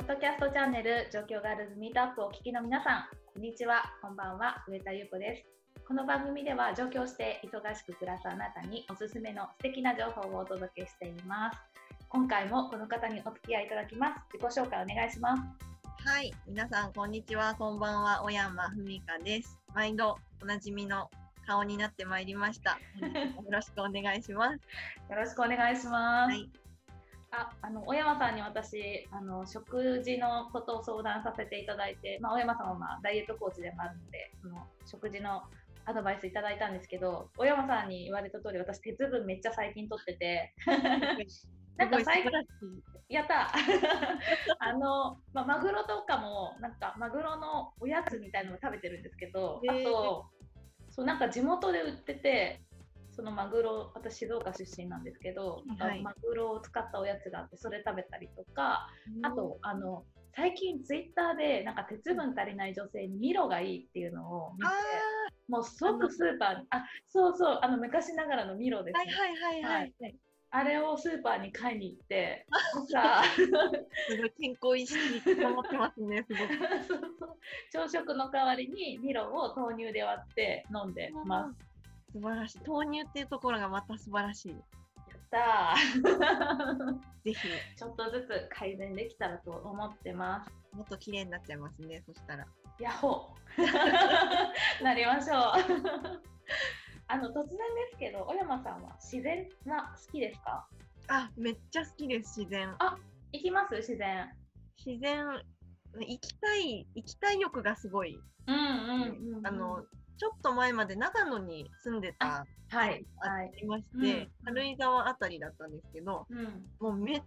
ポッドキャストチャンネル状況ガールズミートアップをお聞きの皆さん、こんにちは、こんばんは、上田優子です。この番組では上京して忙しく暮らすあなたにおすすめの素敵な情報をお届けしています。今回もこの方にお付き合いいただきます。自己紹介お願いします。はい、皆さんこんにちは、こんばんは、小山文香です。毎度おなじみの顔になってまいりました。よろしくお願いします。よろしくお願いします。はい、あ、あの小山さんに私あの食事のことを相談させていただいて、まあ、小山さんはまあダイエットコーチでもあるので、その食事のアドバイスいただいたんですけど、小山さんに言われた通り、私鉄分めっちゃ最近取ってて。なんか最近やった あの、まあ、マグロとかもなんかマグロのおやつみたいなのを食べてるんですけど、あとそうなんか地元で売っててそのマグロ私静岡出身なんですけど、はい、マグロを使ったおやつがあってそれ食べたりとか、あとあの最近ツイッターでなんか鉄分足りない女性にミロがいいっていうのを見てもうすごくスーパーにあそうそうあの昔ながらのミロですね。はいはいはい、はい。はい。あれをスーパーに買いに行って、さすごい健康意識に保ってますね、すごく。そうそう。朝食の代わりにミロを豆乳で割って飲んでます。素晴らしい。豆乳っていうところがまた素晴らしい。やったー ぜひ。ちょっとずつ改善できたらと思ってます。もっと綺麗になっちゃいますね、そしたら。ヤッホー なりましょう。あの突然ですけど、小山さんは自然は好きですか？あ、めっちゃ好きです、自然。あ、行きます？自然。自然、行きたい、行きたい欲がすごい。うんうん、うん、あの、ちょっと前まで長野に住んでた、はい、ありまして、うん、軽井沢あたりだったんですけど、うん、もうめっ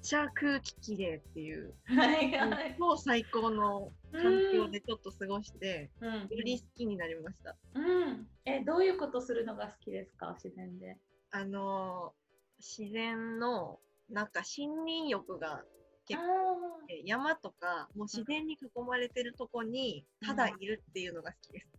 ちゃ空気きれいっていう、はいはい、もう最高の環境でちょっと過ごして、うん、より好きになりました。うん、え、どういうことするのが好きですか、自然で。あの自然のなんか森林浴が結構山とかもう自然に囲まれてるとこにただいるっていうのが好きです。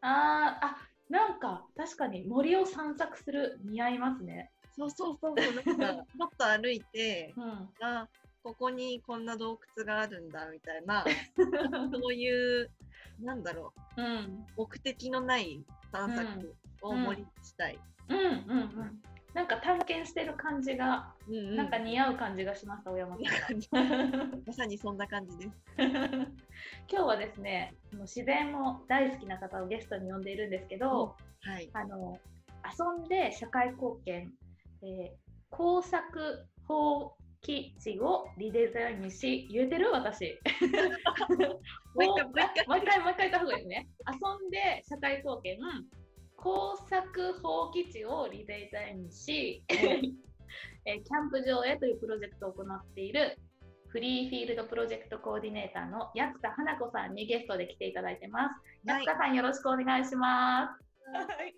ああ、なんか確かに森を散策する似合いますね。そうそうそう、なんか もっと歩いて、うん、あここにこんな洞窟があるんだみたいな、そういう、なんだろう、うん、目的のない散策を盛りしたい。うん、うん、うんうんなんか探検してる感じが、うんうん、なんか似合う感じがしました、小山さん。まさにそんな感じです。今日はですね、自然も大好きな方をゲストに呼んでいるんですけど、はい、あの遊んで社会貢献、えー、工作法基地をリデザインし、言えてる私。もう一回、もう一回、もう一回、言った方がいいですね。遊んで社会貢献、工作法基地をリデザインし、えー、キャンプ場へというプロジェクトを行っているフリーフィールドプロジェクトコーディネーターの安田花子さんにゲストで来ていただいてます。安田さん、よろしくお願いします。はい。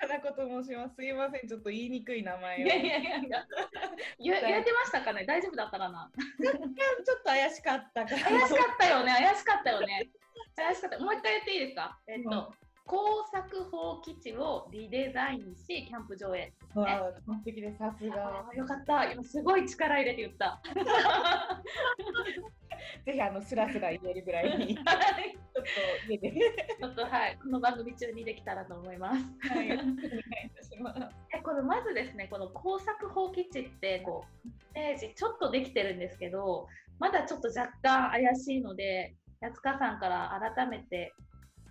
花子と申します。すいません、ちょっと言いにくい名前を。いやいやいやいや。言えてましたかね？大丈夫だったかな？ちょっと怪しかったか怪しかったよね、怪しかったよね。怪しかった。もう一回言っていいですか？えっと、うん工作法基地をリデザインし、キャンプ場へ、ね。完璧です、さすが。よかった、今すごい力入れて言った。ぜひあのスラスラ言えるぐらいに、ちょっと家で。ちょっとはい、この番組中にできたらと思います。はい、お願いいたします。え、このまずですね、この工作法基地ってこうページちょっとできてるんですけど、まだちょっと若干怪しいので、安川さんから改めて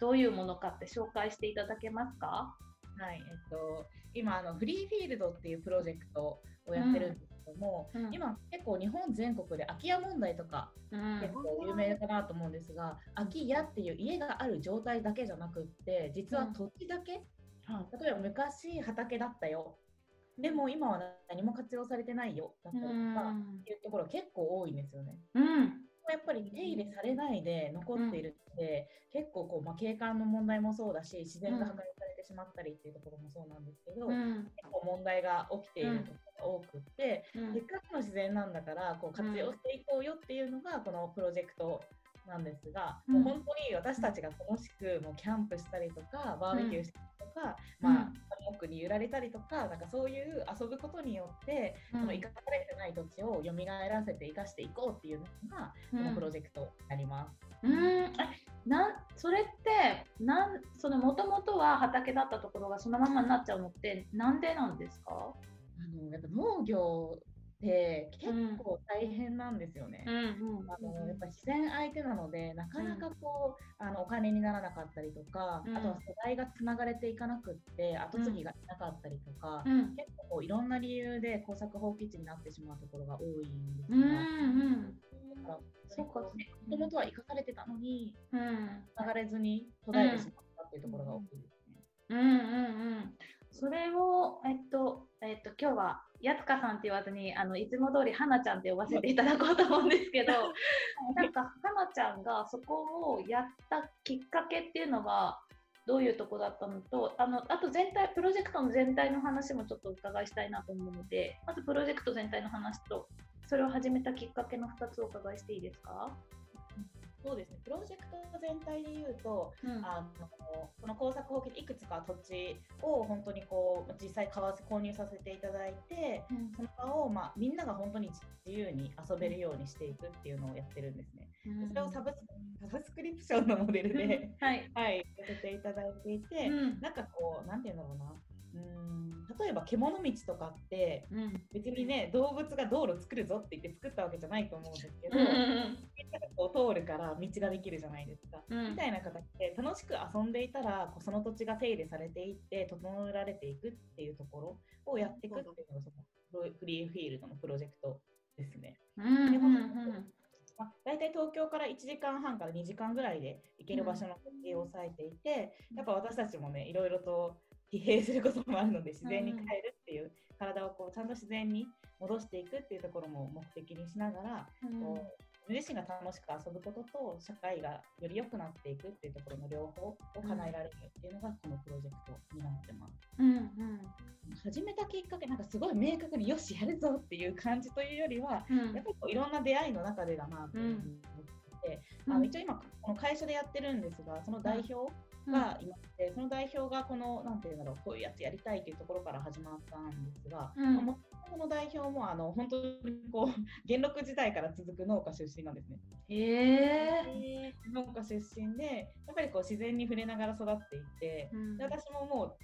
どういうものかって紹介していただけますか？はい、えっと、今あのフリーフィールドっていうプロジェクトをやってるんですけども、うん。うん、今結構日本全国で空き家問題とか、うん、結構有名かなと思うんですが、空き家っていう家がある状態だけじゃなくって実は土地だけ、例えば昔畑だったよ。でも今は何も活用されてないよだったりとかっていうところ結構多いんですよね。うんやっぱり手入れされないで残っているので、うん、結構こう、まあ、景観の問題もそうだし自然が破壊されてしまったりっていうところもそうなんですけど、うん、結構問題が起きているところが多くって、うん、せっかくの自然なんだからこう活用していこうよっていうのがこのプロジェクトなんですが、もう本当に私たちが楽しくもうキャンプしたりとかバーベキューしたりとか、まあ、ハンモック力に揺られたりとかなんかそういう遊ぶことによって、うん、その生かされてない土地を蘇らせて生かしていこうっていうのが、このプロジェクトになります。うん。なそれってもともとは畑だったところがそのままになっちゃうのってなんでなんですか？あのやっぱ農業って結構大変なんですよね。あのやっぱ自然相手なのでなかなかこう、あのお金にならなかったりとか、あとは世代がつながれていかなくって後継ぎがいなかったりとか、結構いろんな理由で耕作放棄地になってしまうところが多いんですが、だからそうかもともとは生かされてたのに、うん、流れずに途絶えてしまったっていうところが多いですね。うんうんうん。それを、えっと、えっと、今日は、やつかさんって言わずに、あの、いつも通り、はなちゃんって呼ばせていただこうと思うんですけど、なんか、はなちゃんがそこをやったきっかけっていうのは、どういうとこだったのと、あの、あと全体、プロジェクトの全体の話もちょっとお伺いしたいなと思うので、まずプロジェクト全体の話と、それを始めたきっかけの2つお伺いしていいですか？そうですね、プロジェクト全体でいうと、うん、あのこの工作法規でいくつか土地を本当にこう実際買わせ購入させていただいて、うん、その場を、まあ、みんなが本当に自由に遊べるようにしていくっていうのをやってるんですね。うん、それをサブ サブスクリプションのモデルで、はい、はい、ていただいていて、なんかこう、なんていうんだろうな。うん例えば獣道とかって、うん、別にね動物が道路作るぞって言って作ったわけじゃないと思うんですけど、うん、こう通るから道ができるじゃないですか、うん、みたいな形で楽しく遊んでいたらこうその土地が手入れされていって整えられていくっていうところをやっていくっていうのがそのフリーフィールドのプロジェクトですね。まあ、大体東京から1時間半から2時間ぐらいで行ける場所の設定を抑えていて、やっぱ私たちもねいろいろと疲弊することもあるので自然に変えるっていう、体をこうちゃんと自然に戻していくっていうところも目的にしながら、こう自身が楽しく遊ぶことと社会がより良くなっていくっていうところの両方を叶えられるっていうのがこのプロジェクトになってます。うんうん、始めたきっかけなんかすごい明確によしやるぞっていう感じというよりは、うん、やっぱりこういろんな出会いの中でだなと思ってて、うん、あの一応今この会社でやってるんですがその代表がいまして、うん、その代表がこのなんていうんだろうこういうやつやりたいというところから始まったんですが、うん、もこの代表もあの本当にこう 元禄時代から続く農家出身なんですね。へ農家出身でやっぱりこう自然に触れながら育っていて、うん、で私ももう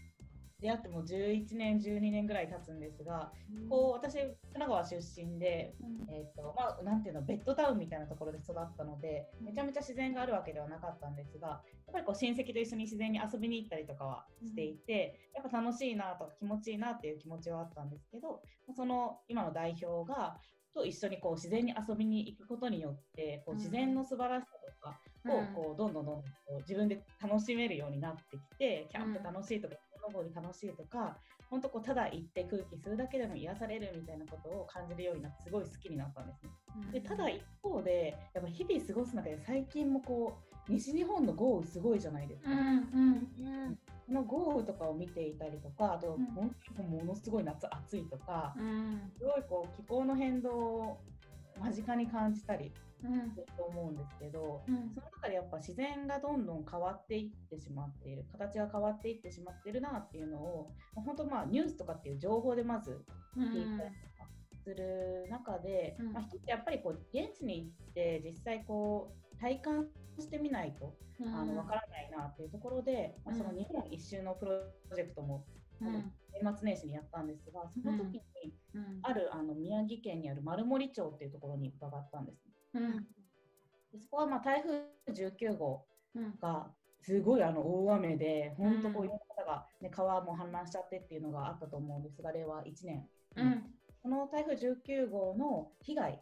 出会っても11年12年ぐらい経つんですが、うん、こう私神奈川出身で、うん、えーとまあ、なんていうのベッドタウンみたいなところで育ったのでめちゃめちゃ自然があるわけではなかったんですがやっぱりこう親戚と一緒に自然に遊びに行ったりとかはしていて、うん、やっぱ楽しいなとか気持ちいいなっていう気持ちはあったんですけどその今の代表がと一緒にこう自然に遊びに行くことによってこう自然の素晴らしさとかをこうどんどんどんどんこう自分で楽しめるようになってきてキャンプ楽しいとか登り楽しいとか本当こうただ行って空気吸うだけでも癒されるみたいなことを感じるようになってすごい好きになったんですね。でただ一方でやっぱ日々過ごす中で最近もこう西日本の豪雨すごいじゃないですか。うんうんうんこの豪雨とかを見ていたりとかあと、本当にものすごい夏暑いとか、うん、すごいこう気候の変動を間近に感じたりすると思うんですけど、うん、その中でやっぱ自然がどんどん変わっていってしまっている形が変わっていってしまってるなっていうのを本当まあニュースとかっていう情報でまず聞いたりとかする中で、うん、まあ、一つやっぱりこう現地に行って実際こう体感してみないと、うん、あの分からないなっていうところで、まあ、その日本一周のプロジェクトも、年末年始にやったんですがその時にあるあの宮城県にある丸森町っていうところに伺ったんです、うん、そこはまあ台風19号がすごいあの大雨で、本当こういろんな方が、ね、川も氾濫しちゃってっていうのがあったと思うんですが、令和1年、うん、この台風19号の被害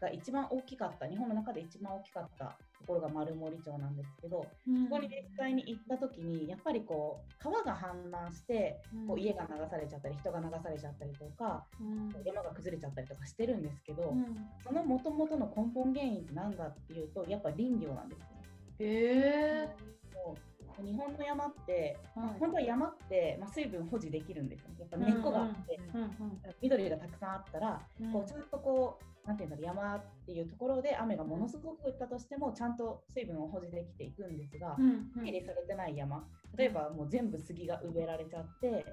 が一番大きかった、日本の中で一番大きかったところが丸森町なんですけど、うん、そこに実際に行った時にやっぱりこう川が氾濫してこう家が流されちゃったり人が流されちゃったりとか、うん、山が崩れちゃったりとかしてるんですけど、うん、そのもともとの根本原因って何だっていうとやっぱ林業なんですよ、へ日本の山って、はい、本当は山って、まあ、水分保持できるんですよ。やっぱ根っこがあって、緑がたくさんあったら、こうちゃんとこうなんていうんだろう山っていうところで雨がものすごく降ったとしてもちゃんと水分を保持できていくんですが、手入れされてない山。例えばもう全部杉が植えられちゃって、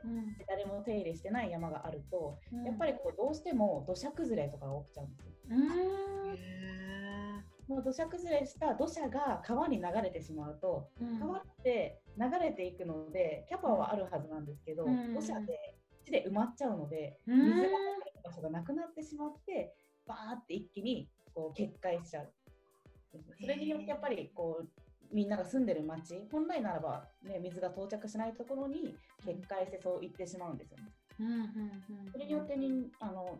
誰も手入れしてない山があると、やっぱりこうどうしても土砂崩れとかが起きちゃうんですよ。もう土砂崩れした土砂が川に流れてしまうと、川って流れていくのでキャパはあるはずなんですけど、土砂で地で埋まっちゃうので水が流れる場所がなくなってしまってバーって一気にこう決壊しちゃう。それによってやっぱりこうみんなが住んでる町本来ならば、ね、水が到着しないところに決壊してそう言ってしまうんですよね。それによってにあの、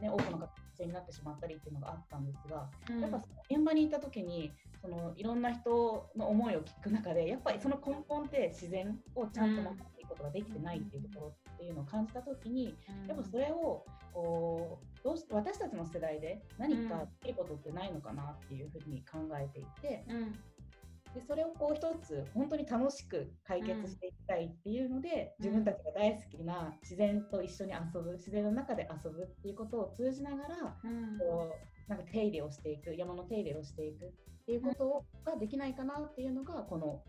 ね、多くの方になってしまったりっていうのがあったんですが、うん、やっぱ現場にいた時にそのいろんな人の思いを聞く中でやっぱりその根本って自然をちゃんと守っていくことができてないっていうところっていうのを感じた時に、やっぱそれをこうどうして私たちの世代で何かいいことってないのかなっていうふうに考えていて、でそれをこう一つ本当に楽しく解決していきたいっていうので、うん、自分たちが大好きな自然と一緒に遊ぶ自然の中で遊ぶっていうことを通じながら、うん、こうなんか手入れをしていく山の手入れをしていくっていうことができないかなっていうのがこの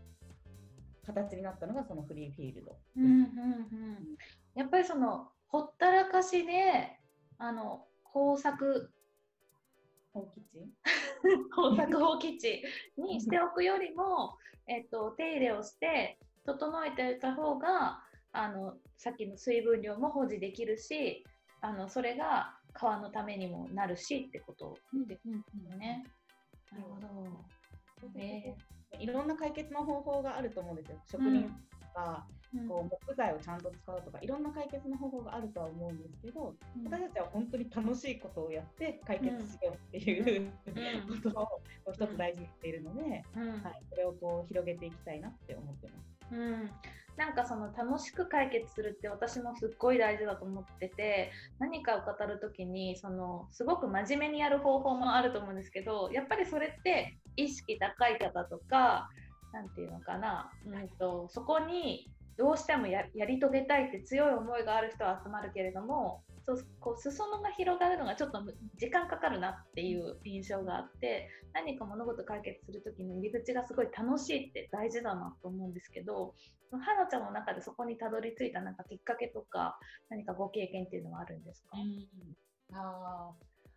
形になったのがそのフリーフィールド。うんうんうん、やっぱりそのほったらかしであの工作放棄地工作放棄地にしておくよりも、えっと、手入れをして整えておいた方があのさっきの水分量も保持できるしあのそれが川のためにもなるしってことですよね。なるほど、え。ー、いろんな解決の方法があると思うんですよ。職人とか、こう木材をちゃんと使うとかいろんな解決の方法があるとは思うんですけど、うん、私たちは本当に楽しいことをやって解決しようっていう、うん、ことを一つ大事にしているので、うん、はい、それをこう広げていきたいなって思ってます。うんなんかその楽しく解決するって私もすっごい大事だと思ってて何かを語る時にそのすごく真面目にやる方法もあると思うんですけどやっぱりそれって意識高い方とか何て言うのかな、うんとそこにどうしてもやり遂げたいって強い思いがある人は集まるけれどもそうこう裾野が広がるのがちょっと時間かかるなっていう印象があって何か物事解決する時の入り口がすごい楽しいって大事だなと思うんですけど花ちゃんの中でそこにたどり着いたなんかきっかけとか何かご経験っていうのはあるんですか、うん、あ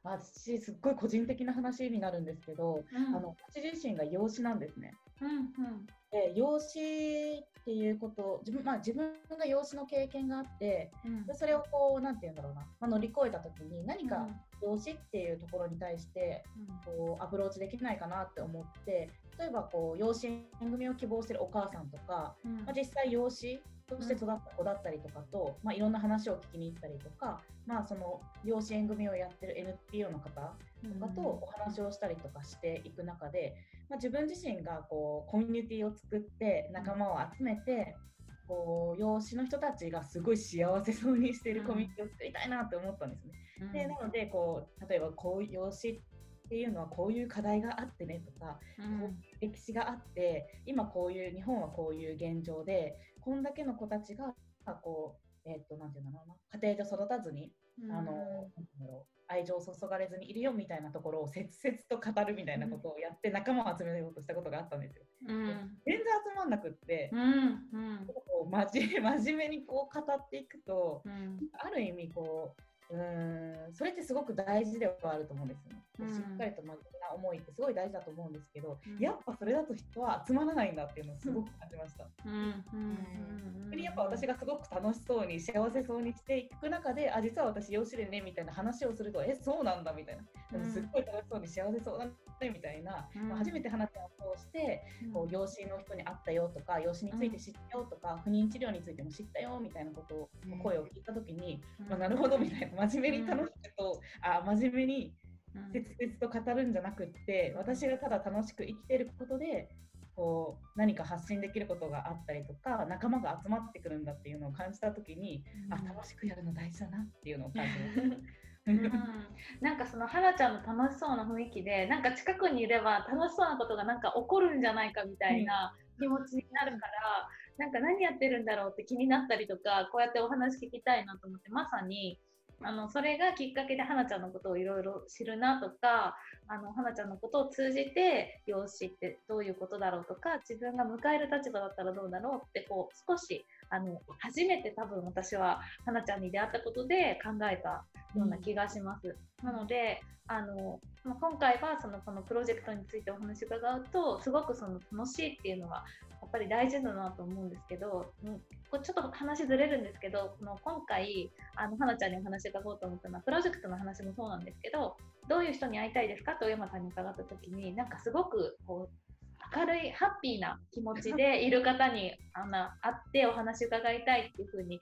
私すっごい個人的な話になるんですけど、うん、あの私自身が養子なんですね。うんうん、で養子っていうこと自分,、まあ、自分が養子の経験があって、うん、でそれをこうなんて言うんだろうな、まあ、乗り越えた時に何か養子っていうところに対してこうアプローチできないかなって思って例えばこう養子縁組を希望してるお母さんとか、うん、まあ、実際養子として育った子だったりとかと、まあ、いろんな話を聞きに行ったりとか、まあ、その養子縁組をやってる NPO の方とかとお話をしたりとかしていく中で、まあ、自分自身がこうコミュニティを作って仲間を集めて、こう養子の人たちがすごい幸せそうにしているコミュニティを作りたいなって思ったんですね。でなのでこう例えばこう養子っていうのはこういう課題があってねとか、うん、こう歴史があって今こういう日本はこういう現状でこんだけの子たちがこうえっ、ー、となんていうんだろうな家庭で育たずに、うん、あの愛情を注がれずにいるよみたいなところを切々と語るみたいなことをやって仲間を集めようとしたことがあったんですよ。うん、全然集まんなくって、うん。うん、真面目にこう語っていくと、ある意味こううんそれってすごく大事ではあると思うんですよね。うん、しっかりと真面目な思いってすごい大事だと思うんですけど、うん、やっぱそれだと人は集まらないんだっていうのをすごく感じました。うん、やっぱ私がすごく楽しそうに幸せそうにしていく中であ実は私養子でねみたいな話をするとえそうなんだみたいな。でもすっごい楽しそうに幸せそうだねみたいな、まあ、初めて話を通して、こう養子の人に会ったよとか養子について知ったよとか、不妊治療についても知ったよみたいなことを、声を聞いた時に、まあ、なるほどみたいな真面目に楽しくと、あ真面目に切々と語るんじゃなくって私がただ楽しく生きてることでこう何か発信できることがあったりとか仲間が集まってくるんだっていうのを感じた時に、うん、あ楽しくやるの大事だなっていうのを感じました。うん、なんかその花ちゃんの楽しそうな雰囲気でなんか近くにいれば楽しそうなことがなんか起こるんじゃないかみたいな気持ちになるから、うん、なんか何やってるんだろうって気になったりとかこうやってお話聞きたいなと思ってまさにあのそれがきっかけで花ちゃんのことをいろいろ知るなとかあの花ちゃんのことを通じて養子ってどういうことだろうとか自分が迎える立場だったらどうだろうってこう少しあの初めて多分私は花ちゃんに出会ったことで考えたような気がします。うん、なのであの今回はそのこのプロジェクトについてお話伺うとすごくその楽しいっていうのはやっぱり大事だなと思うんですけど、うん、これちょっと話ずれるんですけどこの今回あの花ちゃんにお話伺おうと思ったのはプロジェクトの話もそうなんですけどどういう人に会いたいですか？と小山さんに伺った時になんかすごくこう明るいハッピーな気持ちで いる方にあの会ってお話伺いたいっていうふうに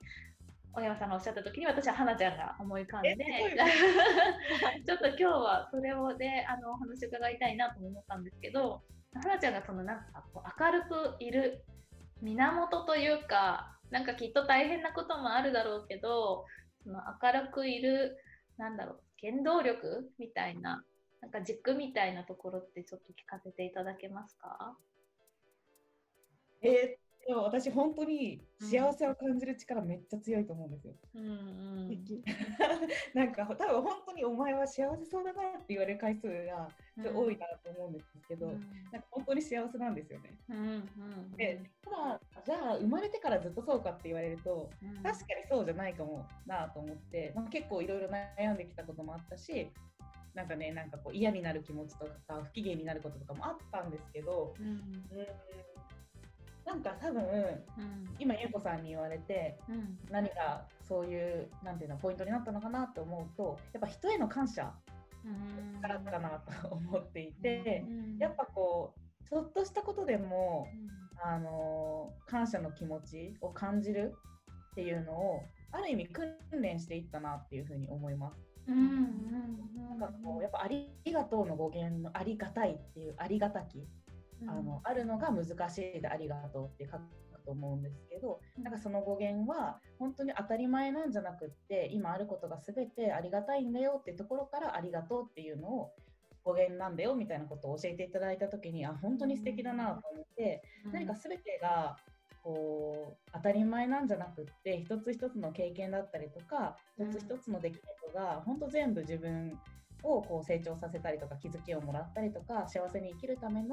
小山さんがおっしゃった時に私は花ちゃんが思い浮かんで ちょっと今日はそれをであのお話伺いたいなと思ったんですけど花ちゃんがそのなんかこう明るくいる源というかなんかきっと大変なこともあるだろうけどその明るくいるなんだろう原動力みたいななんか軸みたいなところってちょっと聞かせていただけますか？えー、でも私本当に幸せを感じる力めっちゃ強いと思うんですよ。うんうん、なんか多分本当にお前は幸せそうだなって言われる回数が多いなと思うんですけど、うん、なんか本当に幸せなんですよね。うんうん、でただじゃあ生まれてからずっとそうかって言われると、うん、確かにそうじゃないかもなと思って、まあ、結構いろいろ悩んできたこともあったしなんかねなんかこう嫌になる気持ちとか不機嫌になることとかもあったんですけど、うん、うん。なんか多分、うん、今優子さんに言われて、うん、何がそういうなんていうのポイントになったのかなと思うとやっぱ人への感謝からかなと思っていて、うん、やっぱこうちょっとしたことでも、あの感謝の気持ちを感じるっていうのをある意味訓練していったなっていうふうに思います。なんかこうやっぱありがとうの語源のありがたいっていうありがたき、うん、あのあるのが難しいでありがとうって書くと思うんですけど、なんかその語源は本当に当たり前なんじゃなくって今あることが全てありがたいんだよっていうところからありがとうっていうのを語源なんだよみたいなことを教えていただいた時にあ本当に素敵だなと思って、うん、何か全てがこう当たり前なんじゃなくって一つ一つの経験だったりとか一つ一つの出来事が本当全部自分をこう成長させたりとか気づきをもらったりとか幸せに生きるための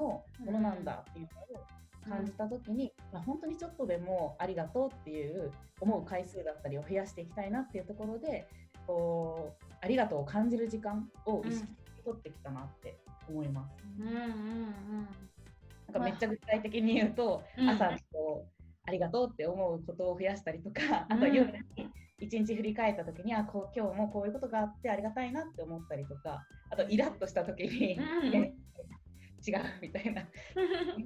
ものなんだっていうのを感じた時に、まあ、本当にちょっとでもありがとうっていう思う回数だったりを増やしていきたいなっていうところでこうありがとうを感じる時間を意識的にとってきたなって思います。うんうんうん。なんかめっちゃ具体的に言うと、朝こうありがとうって思うことを増やしたりとか、あと夜に一日振り返った時に、あこう今日もこういうことがあってありがたいなって思ったりとかあとイラッとした時に、違うみたいな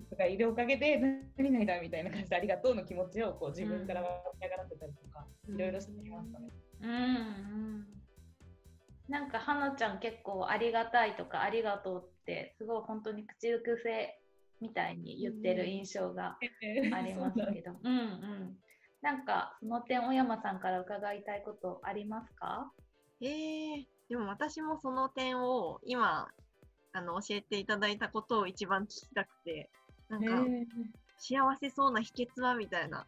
人がいるおかげで何々だみたいな感じでありがとうの気持ちをこう自分から湧き上がらせたりとか、いろいろしてきましたね。うん、うん。なんか花ちゃん結構ありがたいとかありがとうってすごい本当に口癖みたいに言ってる印象がありますけど、うん、うんうん。なんかその点小山さんから伺いたいことありますか？えー、でも私もその点を今あの教えていただいたことを一番聞きたくてなんか、幸せそうな秘訣は？みたいな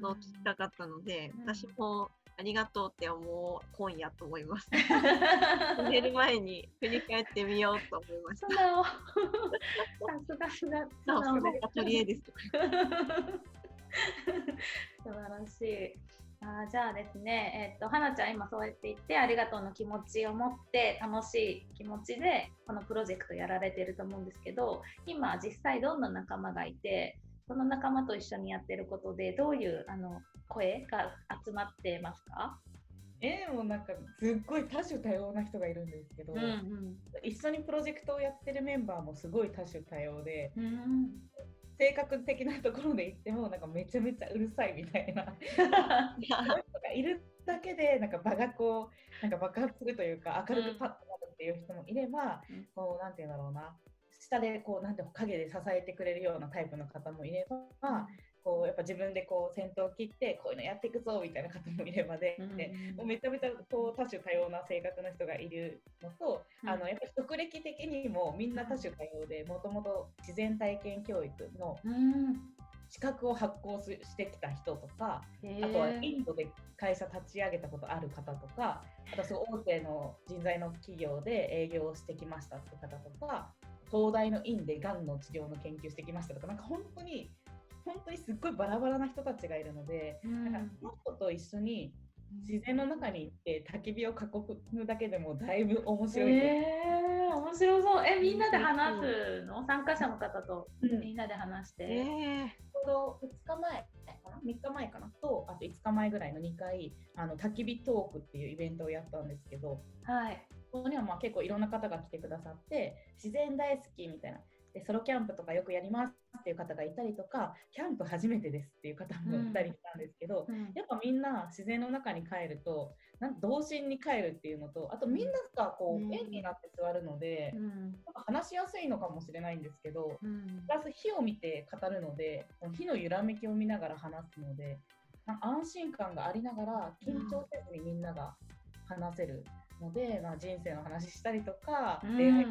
のを聞きたかったので、私もありがとうって思う今夜と思います。寝る前に振り返ってみようと思いました。さすがすが。それが取り柄です。素晴らしい。あじゃあですね、えー、っと花ちゃん今そうやって言ってありがとうの気持ちを持って楽しい。気持ちでこのプロジェクトやられてると思うんですけど今実際どんな仲間がい。てその仲間と一緒にやってることでどうい。うあの声が集まってますか？えー、もうなんかすっごい多種多様な人がいるんですけど、うんうん、一緒にプロジェクトをやってるメンバーもすごい多種多様で、うん、性格的なところで言ってもなんかめちゃめちゃうるさいみたいな人がいるだけでなんか場がこうなんか爆発するというか明るくパッとなるっていう人もいれば、うん、こうなんて言うんだろうな。下でこうなんて影で支えてくれるようなタイプの方もいれば、こうやっぱ自分でこう先頭を切ってこういうのやっていくぞみたいな方もいればで、もうめちゃめちゃこう多種多様な性格の人がいるのと、うん、あのやっぱり職歴的にもみんな多種多様でもともと自然体験教育の資格を発行してきた人とかあとはインドで会社立ち上げたことある方とかあとすごい大手の人材の企業で営業してきましたって方とか東大の院でがんの治療の研究してきましたとかなんか本当にすっごいバラバラな人たちがいるので、うん、なんかその人と一緒に自然の中に行って焚き火を囲むだけでもだいぶ面白い。えー、面白そう。え、みんなで話すの？参加者の方とみんなで話して。うん、えー、ちょうど2日前かな ?3 日前かな？と、あと5日前ぐらいの2回、あの焚き火トークっていうイベントをやったんですけど、はい。ここにはまあ結構いろんな方が来てくださって、自然大好きみたいな。でソロキャンプとかよくやりますっていう方がいたりとかキャンプ初めてですっていう方もいたりしたんですけど、うん、やっぱみんな自然の中に帰るとなん童心に帰るっていうのとあとみんながこう、うん、円になって座るので、うん、話しやすいのかもしれないんですけど、プラス火を見て語るので火の揺らめきを見ながら話すので安心感がありながら緊張せずにみんなが話せる。ので、まあ、人生の話したりとか、うん、恋愛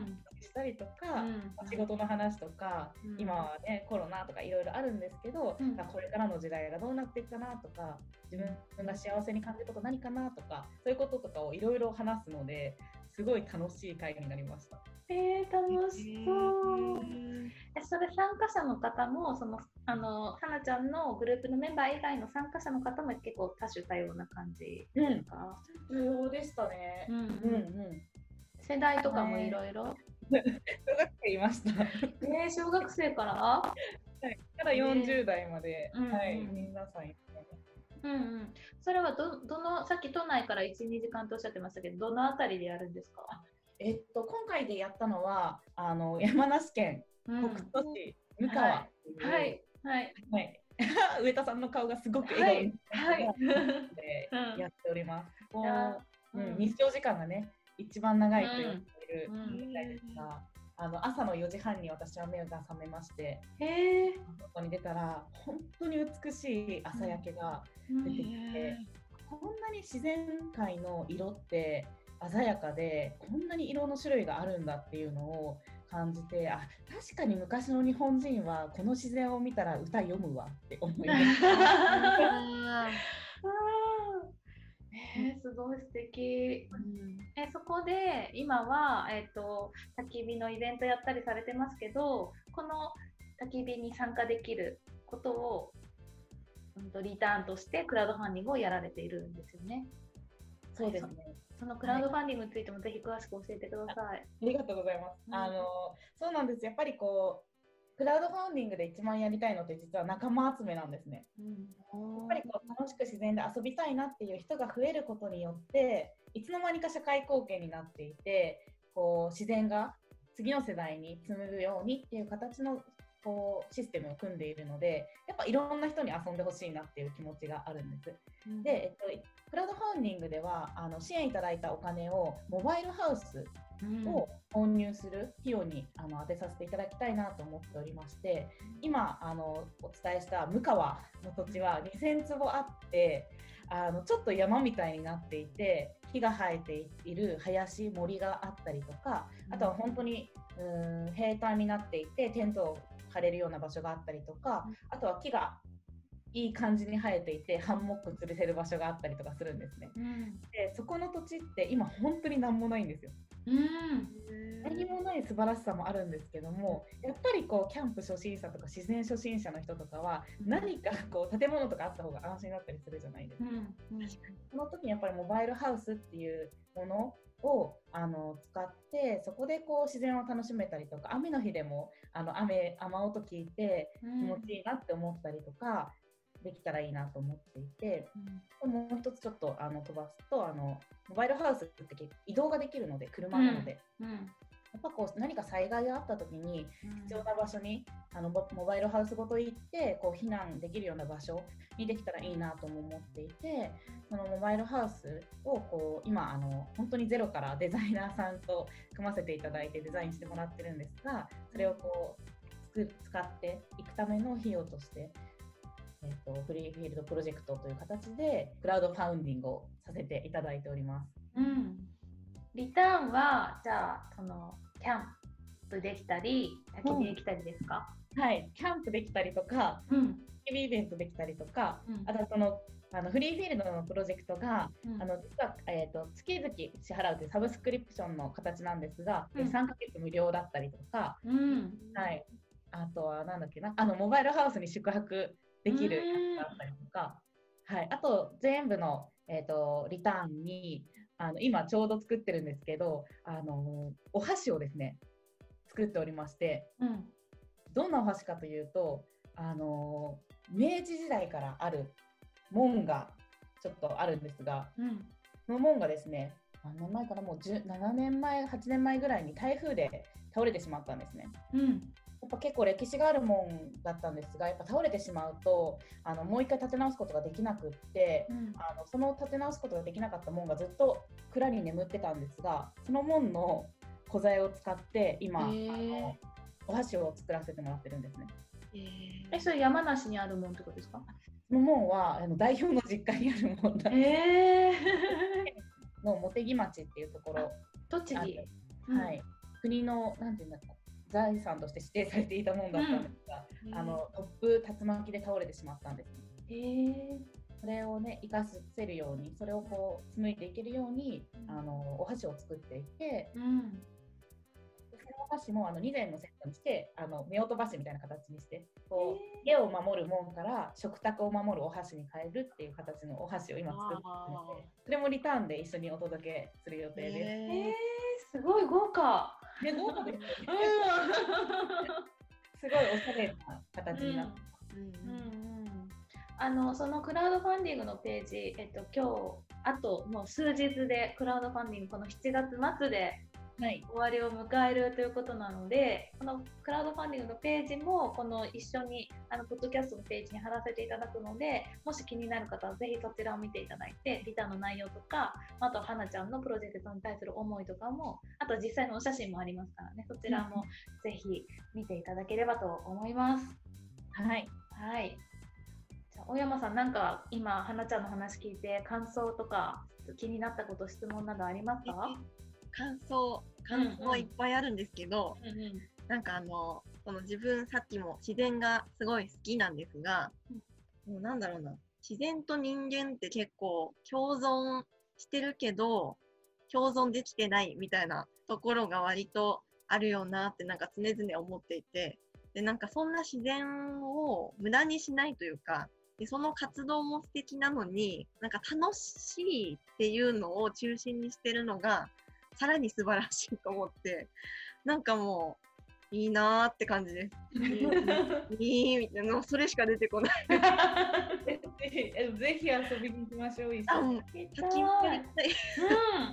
したりとか、うん、仕事の話とか、うん、今はねコロナとかいろいろあるんですけど、これからの時代がどうなっていくかなとか自分が幸せに感じること何かなとかそういうこととかをいろいろ話すのですごい楽しい会になりました。えー、楽しそう。えそれ参加者の方もそのあのはなちゃんのグループのメンバー以外の参加者の方も結構多種多様な感じですか、うん、多様でしたね。うんうん、うん、世代とかもいろいろ？小学生いました。えー、小学生から？はい、から40代まで、えー、はい、皆さんいうんうん、それはどどのさっき都内から1、2時間とおっしゃってましたけど、どのあたりでやるんですか？えっと、今回でやったのはあの山梨県北杜市、うん、向川はい、はい、はい、上田さんの顔がすごく笑顔に、はい、やっております。うん、日照時間がね一番長いと言われるみたいですが、あの朝の4時半に私は目が覚めまして、へ外に出たら本当に美しい朝焼けが出てきて、こんなに自然界の色って鮮やかでこんなに色の種類があるんだっていうのを感じてあ確かに昔の日本人はこの自然を見たら歌読むわって思いました。えー、すごい素敵、うん、えそこで今は、えーと、焚き火のイベントやったりされてますけどこの焚き火に参加できることを、うん、とリターンとしてクラウドファンディングをやられているんですよね。そうですね。そのクラウドファンディングについてもぜひ詳しく教えてください。ありがとうございます。うん、あのそうなんです。やっぱりこうクラウドファンディングで一番やりたいのって実は仲間集めなんですね。うん、やっぱりこう楽しく自然で遊びたいなっていう人が増えることによっていつの間にか社会貢献になっていてこう自然が次の世代に紡ぐようにっていう形のこうシステムを組んでいるのでやっぱいろんな人に遊んでほしいなっていう気持ちがあるんです。うん、で、えっと、クラウドファンディングではあの支援いただいたお金をモバイルハウスを購入する費用にあの当てさせていただきたいなと思っておりまして今あのお伝えした向川の土地は2000坪あってあのちょっと山みたいになっていて木が生えている林森があったりとかあとは本当にうん平坦になっていてテントを張れるような場所があったりとかあとは木がいい感じに生えていてハンモック吊るせる場所があったりとかするんですね。うん、でそこの土地って今本当に何もないんですよ。うん、何もない素晴らしさもあるんですけどもやっぱりこうキャンプ初心者とか自然初心者の人とかは何かこう建物とかあった方が安心だったりするじゃないですか。うん、その時にやっぱりモバイルハウスっていうものをあの使ってそこでこう自然を楽しめたりとか雨の日でもあの雨雨音聞いて気持ちいいなって思ったりとか、できたらいいなと思っていて、うん、もう一つちょっとあの飛ばすとあのモバイルハウスって移動ができるので車なので、うん。うん、やっぱこう何か災害があった時に必要な場所に、あのモバイルハウスごと行ってこう避難できるような場所にできたらいいなとも思っていてそのモバイルハウスをこう今あの本当にゼロからデザイナーさんと組ませていただいてデザインしてもらってるんですがそれをこう使っていくための費用としてえーと、フリーフィールドプロジェクトという形でクラウドファウンディングをさせていただいております。うん、リターンはじゃあそのキャンプできたり焚き火できたりですか、はい、キャンプできたりとか、うん、焚き火イベントできたりとか、うん、あとそのあのフリーフィールドのプロジェクトが、うん、あの実は、えーと、月々支払うというサブスクリプションの形なんですが、うん、3ヶ月無料だったりとか、うん、はい、あとはなんだっけなあのモバイルハウスに宿泊できるやつがあったりとか、はい、あと全部の、えーと、リターンにあの今ちょうど作ってるんですけどあのお箸をですね作っておりまして、どんなお箸かというとあの明治時代からある門がちょっとあるんですが、うん、その門がですね何年前からもう7年前8年前ぐらいに台風で倒れてしまったんですね。うん、やっぱ結構歴史があるもんだったんですがやっぱ倒れてしまうとあのもう一回建て直すことができなくって、うん、あのその建て直すことができなかった門がずっと蔵に眠ってたんですがその門の古材を使って今、あのお箸を作らせてもらってるんですね。えそれ山梨にあるもんってことですか？の門はあの代表の実家にある門だえー、の茂木町っていうところ栃木、はい、国のなんていうんだろう財産として指定されていたものだったんですが、うん、あの突風竜巻で倒れてしまったんです、ね。えそれをね生かせるようにそれをこう紡いでいけるように、うん、あのお箸を作っていて、うん、お箸もあの2膳のセットにしてあの夫婦箸みたいな形にしてこう家を守る門から食卓を守るお箸に変えるっていう形のお箸を今作ってのでそれもリターンで一緒にお届けする予定です。えー、すごい豪華。ね、豪華です、ね。すごいおしゃれな形になってます。うんうんうんあのそのクラウドファンディングのページ、えっと、今日あともう数日でクラウドファンディングこの7月末ではい、終わりを迎えるということなのでこのクラウドファンディングのページもこの一緒にあのポッドキャストのページに貼らせていただくのでもし気になる方はぜひそちらを見ていただいてリターンの内容とかあとはなちゃんのプロジェクトに対する思いとかもあと実際のお写真もありますからねそちらもぜひ見ていただければと思います。はい、はい。じゃ大山さん、なんか今、はなちゃんの話聞いて、感想とか気になったこと、質問などありますか？感想感想いっぱいあるんですけど、うんうん、なんかあのこの自分さっきも自然がすごい好きなんですが、うん、もうなんだろうな。自然と人間って結構共存してるけど共存できてないみたいなところが割とあるよなってなんか常々思っていてでなんかそんな自然を無駄にしないというかでその活動も素敵なのになんか楽しいっていうのを中心にしてるのがさらに素晴らしいと思って、なんかもう、いいなーって感じです。いいみたいな、それしか出てこない。ぜひ遊びに行きましょう。行きたい。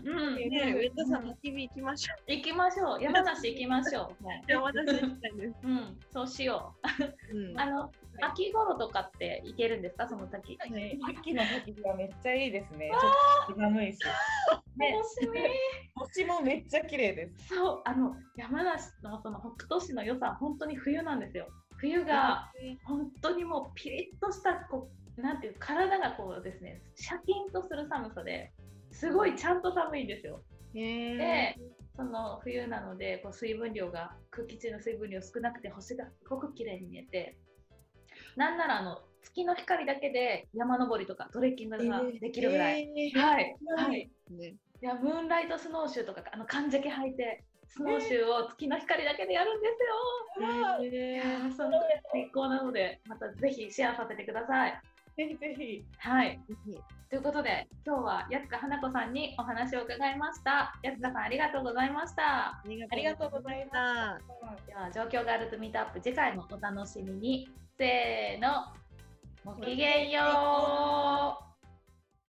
うん、うん。ね、上田さん、焚き火行きましょう。行きましょう。山梨行きましょう。山梨行きたいです。うん、そうしよう。あの、秋頃とかって行けるんですか、その滝。秋の滝はめっちゃいいですね。ちょっと寒いし。楽しみ。星もめっちゃ綺麗です。そう、あの山梨のその北斗市の良さ、本当に冬なんですよ。冬が本当にもうピリッとしたこうなんていう体がこうですね、シャキンとする寒さですごいちゃんと寒いんですよ。で、その冬なのでこう水分量が空気中の水分量少なくて星がすごく綺麗に見えて、なんならあの月の光だけで山登りとかトレッキングができるぐらい、えー、はい、はい、ね、いやムーンライトスノーシューとかあのかんじゃけ履いてスノーシューを月の光だけでやるんですよ。えー、いやその最高なのでまたぜひシェアさせてください。ぜひぜひ。はい。ということで、今日は安塚花子さんにお話を伺いました。安塚さん、ありがとうございました。ありがとうございました。では、状況ガールズミートアップ、次回もお楽しみに。せーの。ごきげんよう。